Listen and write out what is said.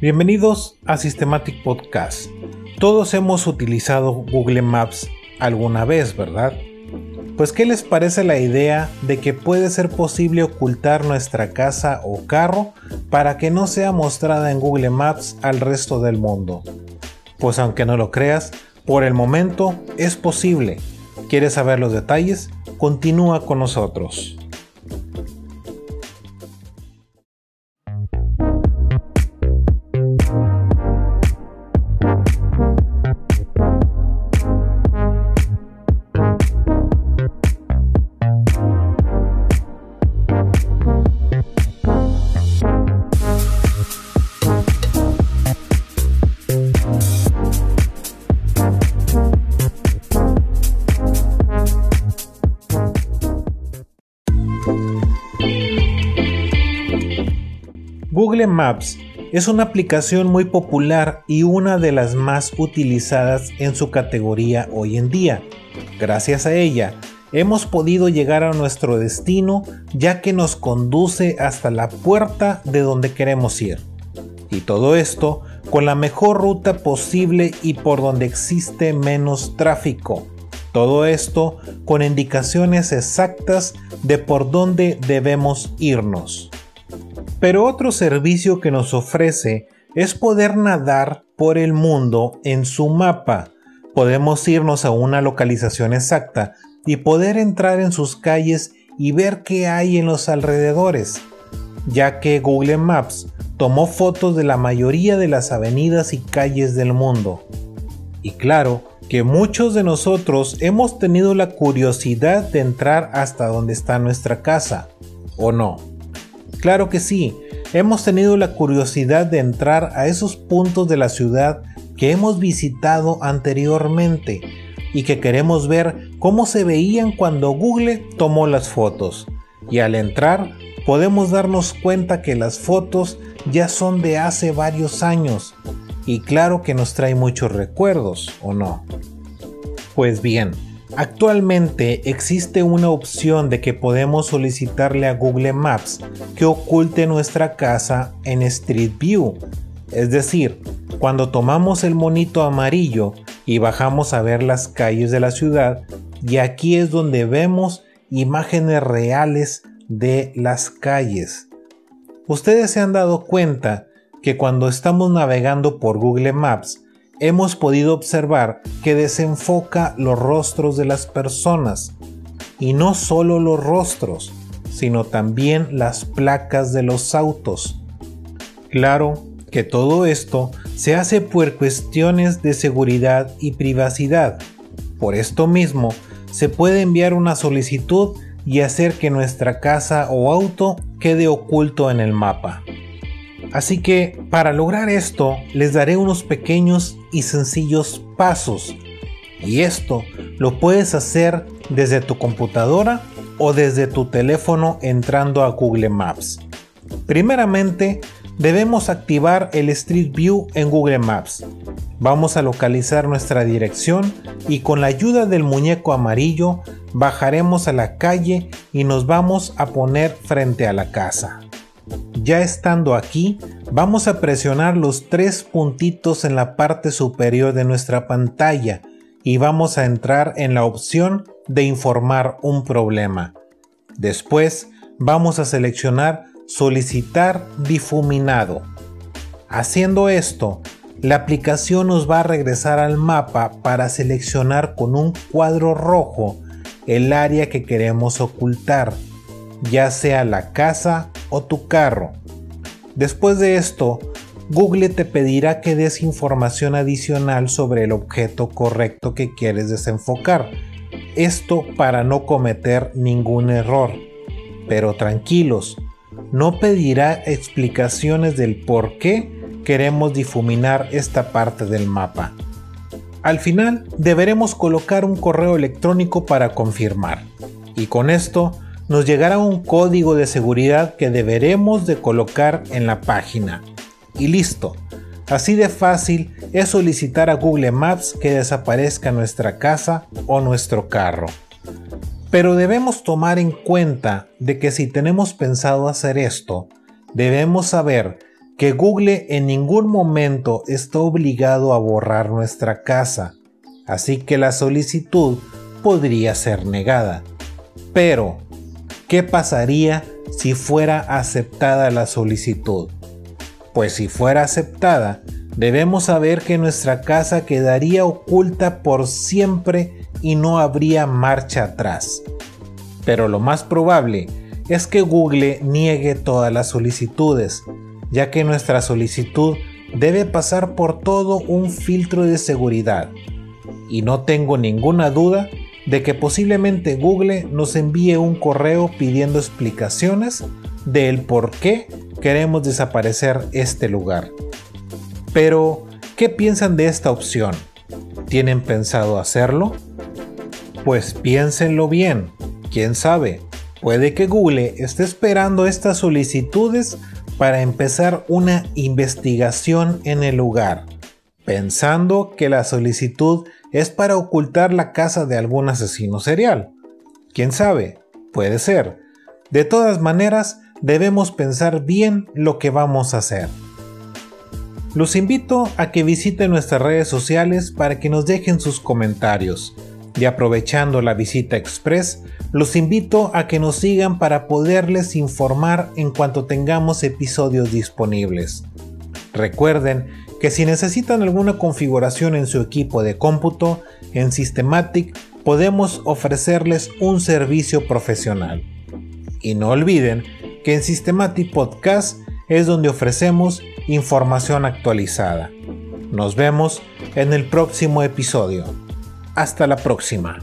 Bienvenidos a Systematic Podcast. Todos hemos utilizado Google Maps alguna vez, ¿verdad? Pues ¿qué les parece la idea de que puede ser posible ocultar nuestra casa o carro para que no sea mostrada en Google Maps al resto del mundo? Pues aunque no lo creas, por el momento es posible. ¿Quieres saber los detalles? Continúa con nosotros. Google Maps es una aplicación muy popular y una de las más utilizadas en su categoría hoy en día. Gracias a ella, hemos podido llegar a nuestro destino ya que nos conduce hasta la puerta de donde queremos ir. Y todo esto con la mejor ruta posible y por donde existe menos tráfico. Todo esto con indicaciones exactas de por dónde debemos irnos. Pero otro servicio que nos ofrece es poder nadar por el mundo en su mapa. Podemos irnos a una localización exacta y poder entrar en sus calles y ver qué hay en los alrededores, ya que Google Maps tomó fotos de la mayoría de las avenidas y calles del mundo. Y claro que muchos de nosotros hemos tenido la curiosidad de entrar hasta donde está nuestra casa, ¿o no? Claro que sí, hemos tenido la curiosidad de entrar a esos puntos de la ciudad que hemos visitado anteriormente y que queremos ver cómo se veían cuando Google tomó las fotos. Y al entrar podemos darnos cuenta que las fotos ya son de hace varios años y claro que nos trae muchos recuerdos, ¿o no? Pues bien, Actualmente existe una opción de que podemos solicitarle a Google Maps que oculte nuestra casa en Street View. Es decir, cuando tomamos el monito amarillo y bajamos a ver las calles de la ciudad, y aquí es donde vemos imágenes reales de las calles. Ustedes se han dado cuenta que cuando estamos navegando por Google Maps, hemos podido observar que desenfoca los rostros de las personas, y no solo los rostros, sino también las placas de los autos. Claro que todo esto se hace por cuestiones de seguridad y privacidad. Por esto mismo, se puede enviar una solicitud y hacer que nuestra casa o auto quede oculto en el mapa. Así que para lograr esto les daré unos pequeños y sencillos pasos. Y esto lo puedes hacer desde tu computadora o desde tu teléfono entrando a Google Maps. Primeramente, debemos activar el Street View en Google Maps. Vamos a localizar nuestra dirección y con la ayuda del muñeco amarillo bajaremos a la calle y nos vamos a poner frente a la casa. Ya estando aquí, vamos a presionar los tres puntitos en la parte superior de nuestra pantalla y vamos a entrar en la opción de informar un problema. Después vamos a seleccionar solicitar difuminado. Haciendo esto, la aplicación nos va a regresar al mapa para seleccionar con un cuadro rojo el área que queremos ocultar, ya sea la casa o tu carro. Después de esto, Google te pedirá que des información adicional sobre el objeto correcto que quieres desenfocar. Esto para no cometer ningún error. Pero tranquilos, no pedirá explicaciones del por qué queremos difuminar esta parte del mapa. Al final deberemos colocar un correo electrónico para confirmar. Y con esto nos llegará un código de seguridad que deberemos de colocar en la página. Y listo. Así de fácil es solicitar a Google Maps que desaparezca nuestra casa o nuestro carro. Pero debemos tomar en cuenta de que si tenemos pensado hacer esto, debemos saber que Google en ningún momento está obligado a borrar nuestra casa, así que la solicitud podría ser negada. Pero, ¿qué pasaría si fuera aceptada la solicitud? Pues si fuera aceptada, debemos saber que nuestra casa quedaría oculta por siempre y no habría marcha atrás. Pero lo más probable es que Google niegue todas las solicitudes, ya que nuestra solicitud debe pasar por todo un filtro de seguridad. Y no tengo ninguna duda de que posiblemente Google nos envíe un correo pidiendo explicaciones del por qué queremos desaparecer este lugar. Pero, ¿qué piensan de esta opción? ¿Tienen pensado hacerlo? Pues piénsenlo bien, quién sabe, puede que Google esté esperando estas solicitudes para empezar una investigación en el lugar, pensando que la solicitud es para ocultar la casa de algún asesino serial. ¿Quién sabe? Puede ser. De todas maneras, debemos pensar bien lo que vamos a hacer. Los invito a que visiten nuestras redes sociales para que nos dejen sus comentarios. Y aprovechando la visita express, los invito a que nos sigan para poderles informar en cuanto tengamos episodios disponibles. Recuerden que si necesitan alguna configuración en su equipo de cómputo, en Systematic podemos ofrecerles un servicio profesional. Y no olviden que en Systematic Podcast es donde ofrecemos información actualizada. Nos vemos en el próximo episodio. Hasta la próxima.